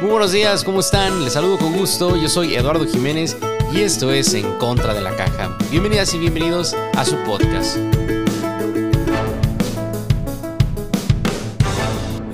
Muy buenos días, ¿cómo están? Les saludo con gusto, yo soy Eduardo Jiménez y esto es En Contra de la Caja. Bienvenidas y bienvenidos a su podcast.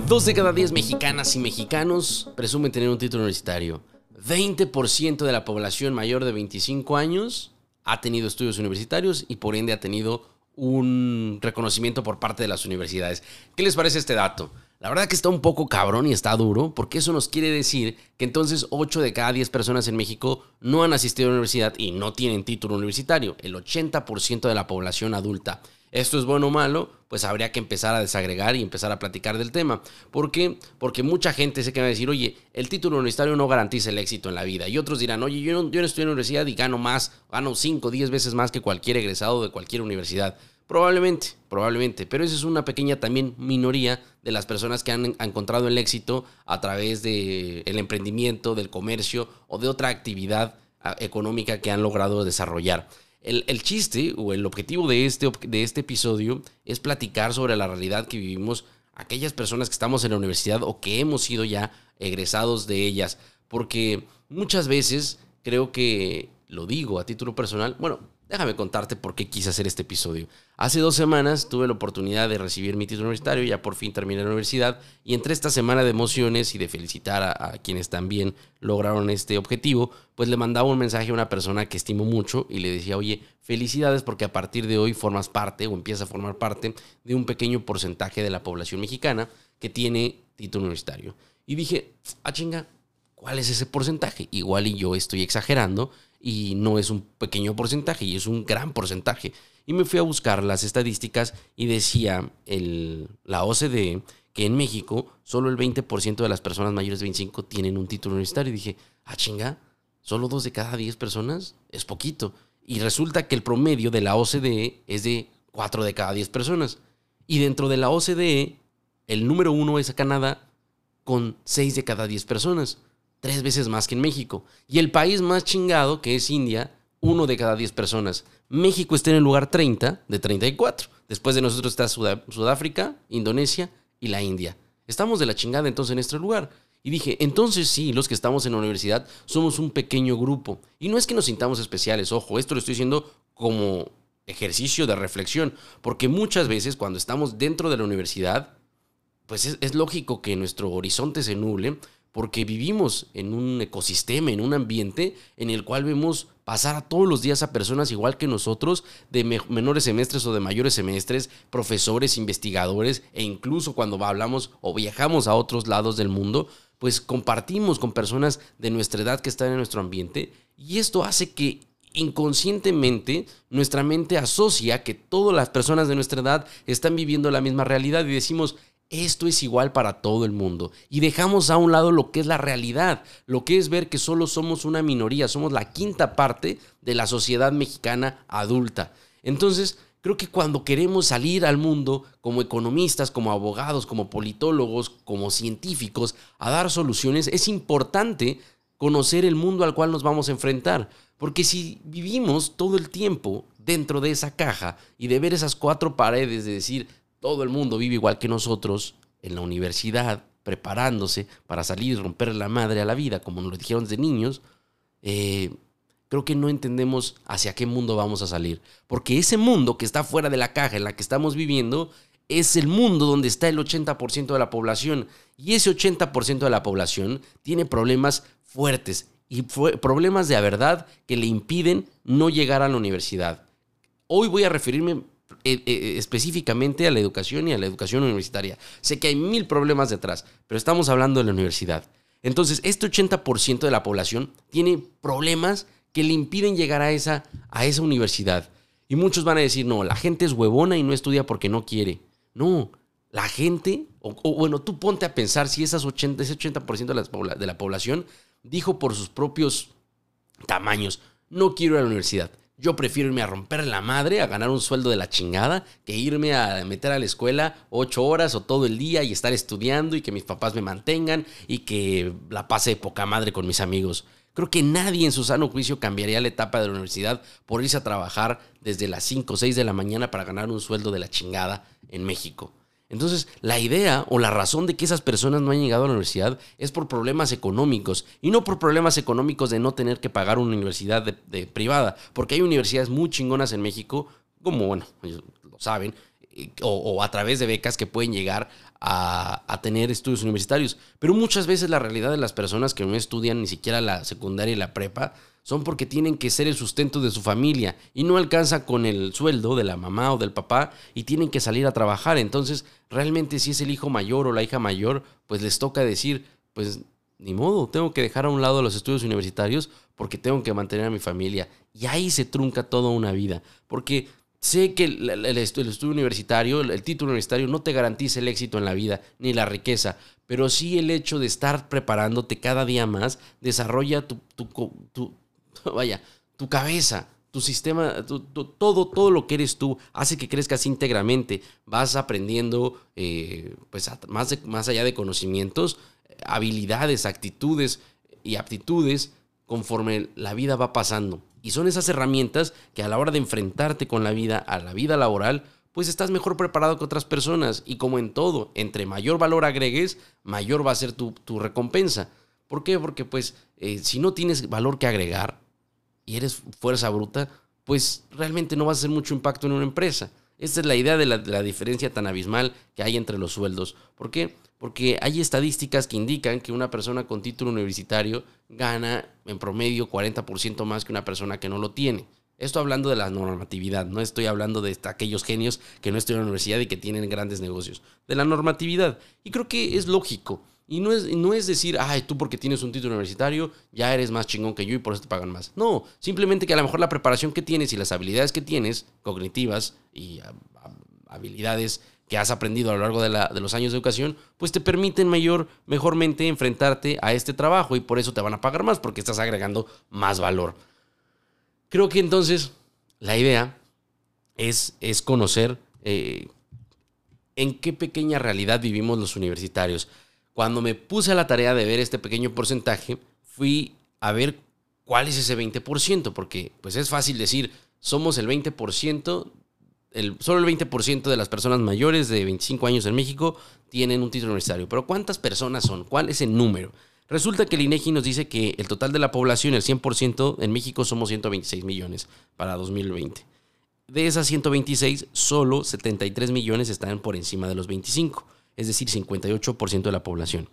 Dos de cada diez mexicanas y mexicanos presumen tener un título universitario. 20% de la población mayor de 25 años ha tenido estudios universitarios y por ende ha tenido un reconocimiento por parte de las universidades. ¿Qué les parece este dato? La verdad que está un poco cabrón y está duro, porque eso nos quiere decir que entonces 8 de cada 10 personas en México no han asistido a la universidad y no tienen título universitario, el 80% de la población adulta. ¿Esto es bueno o malo? Pues habría que empezar a desagregar y empezar a platicar del tema. ¿Por qué? Porque mucha gente se que va a decir, oye, el título universitario no garantiza el éxito en la vida. Y otros dirán, oye, yo no, yo no estoy en la universidad y gano más, gano 5 o 10 veces más que cualquier egresado de cualquier universidad. Probablemente, probablemente, pero esa es una pequeña también minoría de las personas que han encontrado el éxito a través del el emprendimiento, del comercio o de otra actividad ah, económica que han logrado desarrollar. El, el, chiste o el objetivo de este, de este episodio es platicar sobre la realidad que vivimos aquellas personas que estamos en la universidad o que hemos sido ya egresados de ellas, porque muchas veces creo que, lo digo a título personal, bueno, Déjame contarte por qué quise hacer este episodio. Hace dos semanas tuve la oportunidad de recibir mi título universitario, ya por fin terminé la universidad, y entre esta semana de emociones y de felicitar a, quienes también lograron este objetivo, pues le mandaba un mensaje a una persona que estimo mucho y le decía, oye, felicidades porque a partir de hoy formas parte o empiezas a formar parte de un pequeño porcentaje de la población mexicana que tiene título universitario. Y dije, ah chinga, ¿cuál es ese porcentaje? Igual y yo estoy exagerando y no es un pequeño porcentaje, y es un gran porcentaje. Y me fui a buscar las estadísticas y decía el, la OCDE que en México solo el 20% de las personas mayores de 25 tienen un título universitario. Y dije, ah, chinga, solo dos de cada 10 personas es poquito. Y resulta que el promedio de la OCDE es de 4 de cada 10 personas. Y dentro de la OCDE, el número uno es Canadá con 6 de cada 10 personas tres veces más que en México. Y el país más chingado, que es India, uno de cada diez personas. México está en el lugar 30 de 34. Después de nosotros está Sudáfrica, Indonesia y la India. Estamos de la chingada entonces en este lugar. Y dije, entonces sí, los que estamos en la universidad somos un pequeño grupo. Y no es que nos sintamos especiales, ojo, esto lo estoy diciendo como ejercicio de reflexión, porque muchas veces cuando estamos dentro de la universidad, pues es, es lógico que nuestro horizonte se nuble, porque vivimos en un ecosistema, en un ambiente en el cual vemos pasar a todos los días a personas igual que nosotros, de menores semestres o de mayores semestres, profesores, investigadores, e incluso cuando hablamos o viajamos a otros lados del mundo, pues compartimos con personas de nuestra edad que están en nuestro ambiente, y esto hace que inconscientemente nuestra mente asocia que todas las personas de nuestra edad están viviendo la misma realidad y decimos, esto es igual para todo el mundo. Y dejamos a un lado lo que es la realidad, lo que es ver que solo somos una minoría, somos la quinta parte de la sociedad mexicana adulta. Entonces, creo que cuando queremos salir al mundo como economistas, como abogados, como politólogos, como científicos, a dar soluciones, es importante conocer el mundo al cual nos vamos a enfrentar. Porque si vivimos todo el tiempo dentro de esa caja y de ver esas cuatro paredes, de decir, todo el mundo vive igual que nosotros en la universidad, preparándose para salir y romper la madre a la vida, como nos lo dijeron desde niños, eh, creo que no entendemos hacia qué mundo vamos a salir. Porque ese mundo que está fuera de la caja en la que estamos viviendo es el mundo donde está el 80% de la población. Y ese 80% de la población tiene problemas fuertes y problemas de verdad que le impiden no llegar a la universidad. Hoy voy a referirme eh, eh, específicamente a la educación y a la educación universitaria. Sé que hay mil problemas detrás, pero estamos hablando de la universidad. Entonces, este 80% de la población tiene problemas que le impiden llegar a esa, a esa universidad. Y muchos van a decir, no, la gente es huevona y no estudia porque no quiere. No, la gente, o, bueno, tú ponte a pensar si esas 80, ese 80% de la, de la población dijo por sus propios tamaños, no quiero ir a la universidad. Yo prefiero irme a romper la madre, a ganar un sueldo de la chingada, que irme a meter a la escuela ocho horas o todo el día y estar estudiando y que mis papás me mantengan y que la pase poca madre con mis amigos. Creo que nadie en su sano juicio cambiaría la etapa de la universidad por irse a trabajar desde las 5 o 6 de la mañana para ganar un sueldo de la chingada en México. Entonces, la idea o la razón de que esas personas no han llegado a la universidad es por problemas económicos y no por problemas económicos de no tener que pagar una universidad de, privada, porque hay universidades muy chingonas en México, como, bueno, ellos lo saben, o, a través de becas que pueden llegar a, tener estudios universitarios. Pero muchas veces la realidad de las personas que no estudian ni siquiera la secundaria y la prepa son porque tienen que ser el sustento de su familia y no alcanza con el sueldo de la mamá o del papá y tienen que salir a trabajar. Entonces, realmente si es el hijo mayor o la hija mayor, pues les toca decir, pues ni modo, tengo que dejar a un lado los estudios universitarios porque tengo que mantener a mi familia. Y ahí se trunca toda una vida, porque sé que el, estudio universitario, el título universitario no te garantiza el éxito en la vida ni la riqueza, pero sí el hecho de estar preparándote cada día más desarrolla tu, tu, vaya, tu cabeza, tu sistema, todo, todo lo que eres tú hace que crezcas íntegramente. Vas aprendiendo, eh, pues, más, más allá de conocimientos, habilidades, actitudes y aptitudes conforme la vida va pasando. Y son esas herramientas que a la hora de enfrentarte con la vida, a la vida laboral, pues estás mejor preparado que otras personas. Y como en todo, entre mayor valor agregues, mayor va a ser tu, recompensa. ¿Por qué? Porque pues eh, si no tienes valor que agregar, y eres fuerza bruta, pues realmente no vas a hacer mucho impacto en una empresa. Esta es la idea de la, diferencia tan abismal que hay entre los sueldos. ¿Por qué? Porque hay estadísticas que indican que una persona con título universitario gana en promedio 40% más que una persona que no lo tiene. Esto hablando de la normatividad, no estoy hablando de aquellos genios que no estudian en la universidad y que tienen grandes negocios. De la normatividad. Y creo que es lógico. Y no es, no es decir, ay, tú porque tienes un título universitario ya eres más chingón que yo y por eso te pagan más. No, simplemente que a lo mejor la preparación que tienes y las habilidades que tienes, cognitivas y habilidades que has aprendido a lo largo de, la, de, los años de educación, pues te permiten mayor, mejormente enfrentarte a este trabajo y por eso te van a pagar más porque estás agregando más valor. Creo que entonces la idea es, es conocer eh, en qué pequeña realidad vivimos los universitarios. Cuando me puse a la tarea de ver este pequeño porcentaje, fui a ver cuál es ese 20%, porque pues es fácil decir, somos el 20%, solo el 20% de las personas mayores de 25 años en México tienen un título universitario. Pero ¿cuántas personas son? ¿Cuál es el número? Resulta que el INEGI nos dice que el total de la población, el 100%, en México somos 126 millones para 2020. De esas 126, solo 73 millones están por encima de los 25 es decir, 58% de la población.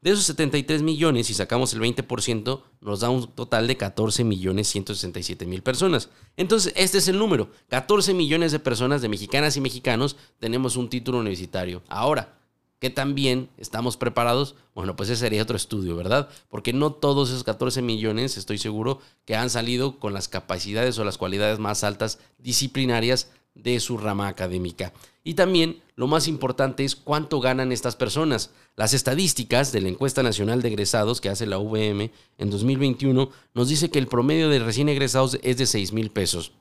De esos 73 millones, si sacamos el 20%, nos da un total de 14 millones 167 mil personas. Entonces, este es el número. 14 millones de personas, de mexicanas y mexicanos, tenemos un título universitario. Ahora, ¿qué también estamos preparados? Bueno, pues ese sería otro estudio, ¿verdad? Porque no todos esos 14 millones, estoy seguro, que han salido con las capacidades o las cualidades más altas disciplinarias de su rama académica. Y también lo más importante es cuánto ganan estas personas. Las estadísticas de la encuesta nacional de egresados que hace la VM en 2021 nos dice que el promedio de recién egresados es de 6 mil pesos.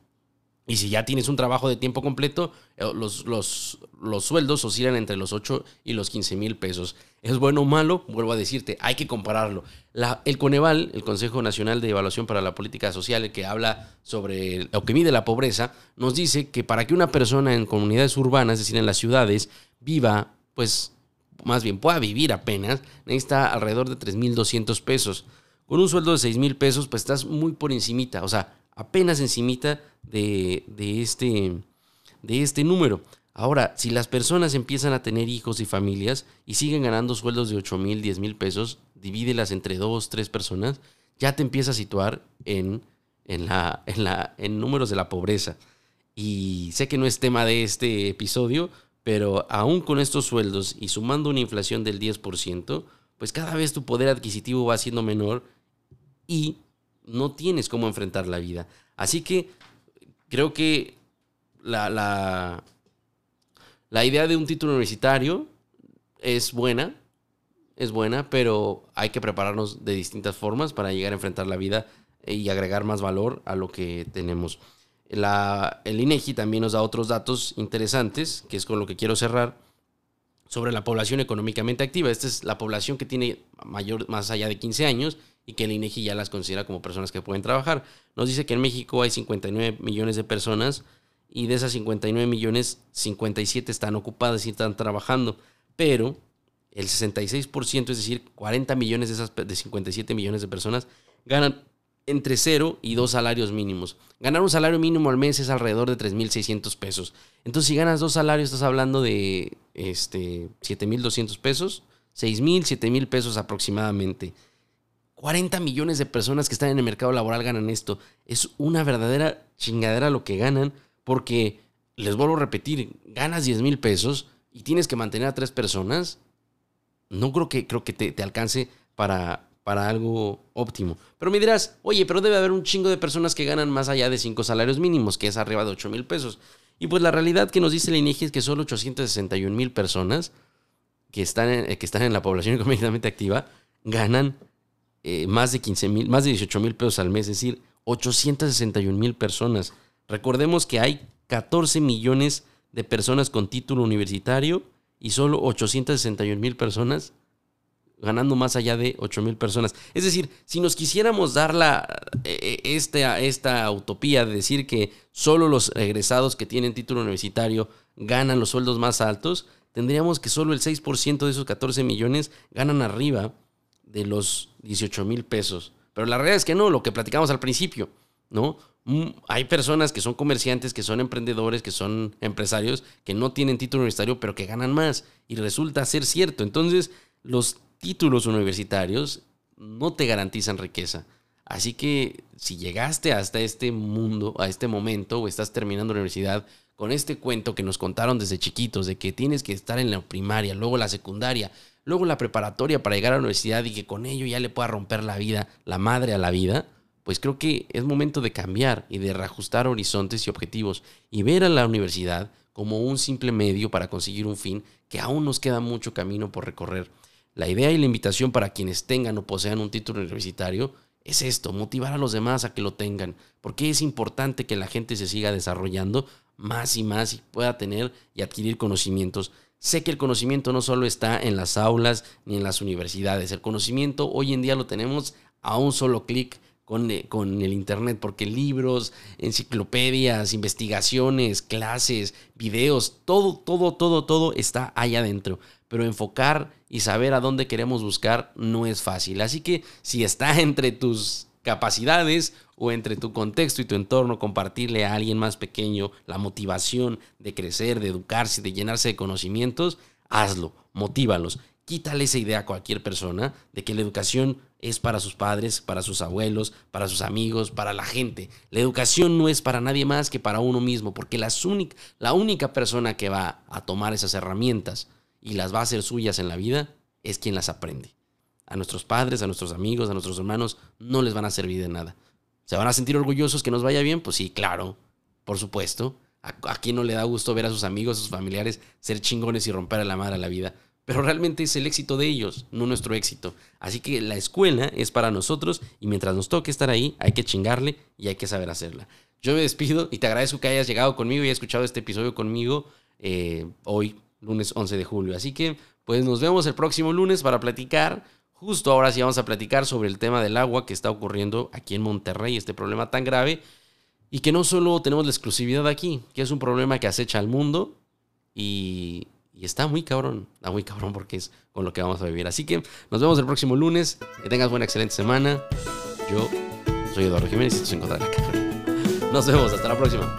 Y si ya tienes un trabajo de tiempo completo, eh, los, los, los sueldos oscilan entre los 8 y los 15 mil pesos. ¿Es bueno o malo? Vuelvo a decirte, hay que compararlo. La, el Coneval, el Consejo Nacional de Evaluación para la Política Social, que habla sobre lo que mide la pobreza, nos dice que para que una persona en comunidades urbanas, es decir, en las ciudades, viva, pues más bien pueda vivir apenas, necesita alrededor de 3.200 pesos. Con un sueldo de 6.000 pesos, pues estás muy por encimita. O sea, apenas encimita de, de, este, de este número. Ahora, si las personas empiezan a tener hijos y familias y siguen ganando sueldos de 8 mil, 10 mil pesos, divídelas entre dos, tres personas, ya te empieza a situar en, en, la, en, la, en números de la pobreza. Y sé que no es tema de este episodio, pero aún con estos sueldos y sumando una inflación del 10%, pues cada vez tu poder adquisitivo va siendo menor y no tienes cómo enfrentar la vida. Así que creo que la, la, idea de un título universitario es buena, es buena, pero hay que prepararnos de distintas formas para llegar a enfrentar la vida y agregar más valor a lo que tenemos. La, el INEGI también nos da otros datos interesantes, que es con lo que quiero cerrar, sobre la población económicamente activa. Esta es la población que tiene mayor, más allá de 15 años y que el INEGI ya las considera como personas que pueden trabajar. Nos dice que en México hay 59 millones de personas y de esas 59 millones, 57 están ocupadas y están trabajando. Pero el 66%, es decir, 40 millones de esas de 57 millones de personas, ganan entre 0 y 2 salarios mínimos. Ganar un salario mínimo al mes es alrededor de 3.600 pesos. Entonces, si ganas dos salarios, estás hablando de este, 7.200 pesos, 6.000, 7.000 pesos aproximadamente. 40 millones de personas que están en el mercado laboral ganan esto. Es una verdadera chingadera lo que ganan porque, les vuelvo a repetir, ganas 10 mil pesos y tienes que mantener a tres personas. No creo que, creo que te, alcance para, para algo óptimo. Pero me dirás, oye, pero debe haber un chingo de personas que ganan más allá de cinco salarios mínimos, que es arriba de 8 mil pesos. Y pues la realidad que nos dice la INEGI es que solo 861 mil personas que están, en, que están en la población económicamente activa ganan eh, más de 15 mil, más de 18 mil pesos al mes, es decir, 861 mil personas. Recordemos que hay 14 millones de personas con título universitario y solo 861 mil personas ganando más allá de 8 mil personas. Es decir, si nos quisiéramos dar la, eh, esta, esta utopía de decir que solo los egresados que tienen título universitario ganan los sueldos más altos, tendríamos que solo el 6% de esos 14 millones ganan arriba de los 18 mil pesos. Pero la realidad es que no, lo que platicamos al principio, ¿no? Mm, hay personas que son comerciantes, que son emprendedores, que son empresarios, que no tienen título universitario, pero que ganan más. Y resulta ser cierto. Entonces, los títulos universitarios no te garantizan riqueza. Así que si llegaste hasta este mundo, a este momento, o estás terminando la universidad con este cuento que nos contaron desde chiquitos, de que tienes que estar en la primaria, luego la secundaria, luego la preparatoria para llegar a la universidad y que con ello ya le pueda romper la vida, la madre a la vida, pues creo que es momento de cambiar y de reajustar horizontes y objetivos y ver a la universidad como un simple medio para conseguir un fin que aún nos queda mucho camino por recorrer. La idea y la invitación para quienes tengan o posean un título universitario es esto, motivar a los demás a que lo tengan, porque es importante que la gente se siga desarrollando más y más y pueda tener y adquirir conocimientos Sé que el conocimiento no solo está en las aulas ni en las universidades. El conocimiento hoy en día lo tenemos a un solo clic con, eh, con, el Internet, porque libros, enciclopedias, investigaciones, clases, videos, todo, todo, todo, todo está ahí adentro. Pero enfocar y saber a dónde queremos buscar no es fácil. Así que si está entre tus capacidades o entre tu contexto y tu entorno, compartirle a alguien más pequeño la motivación de crecer, de educarse, de llenarse de conocimientos, hazlo, motívalos. Quítale esa idea a cualquier persona de que la educación es para sus padres, para sus abuelos, para sus amigos, para la gente. La educación no es para nadie más que para uno mismo, porque la única persona que va a tomar esas herramientas y las va a hacer suyas en la vida es quien las aprende. A nuestros padres, a nuestros amigos, a nuestros hermanos no les van a servir de nada. ¿Se van a sentir orgullosos que nos vaya bien? Pues sí, claro, por supuesto. ¿A, quién no le da gusto ver a sus amigos, a sus familiares ser chingones y romper a la madre a la vida? Pero realmente es el éxito de ellos, no nuestro éxito. Así que la escuela es para nosotros y mientras nos toque estar ahí, hay que chingarle y hay que saber hacerla. Yo me despido y te agradezco que hayas llegado conmigo y escuchado este episodio conmigo eh, hoy, lunes 11 de julio. Así que, pues nos vemos el próximo lunes para platicar Justo ahora sí vamos a platicar sobre el tema del agua que está ocurriendo aquí en Monterrey, este problema tan grave, y que no solo tenemos la exclusividad aquí, que es un problema que acecha al mundo y, está muy cabrón, está muy cabrón porque es con lo que vamos a vivir. Así que nos vemos el próximo lunes, que tengas buena, excelente semana. Yo soy Eduardo Jiménez y esto es Encontrar la Caja. Nos vemos, hasta la próxima.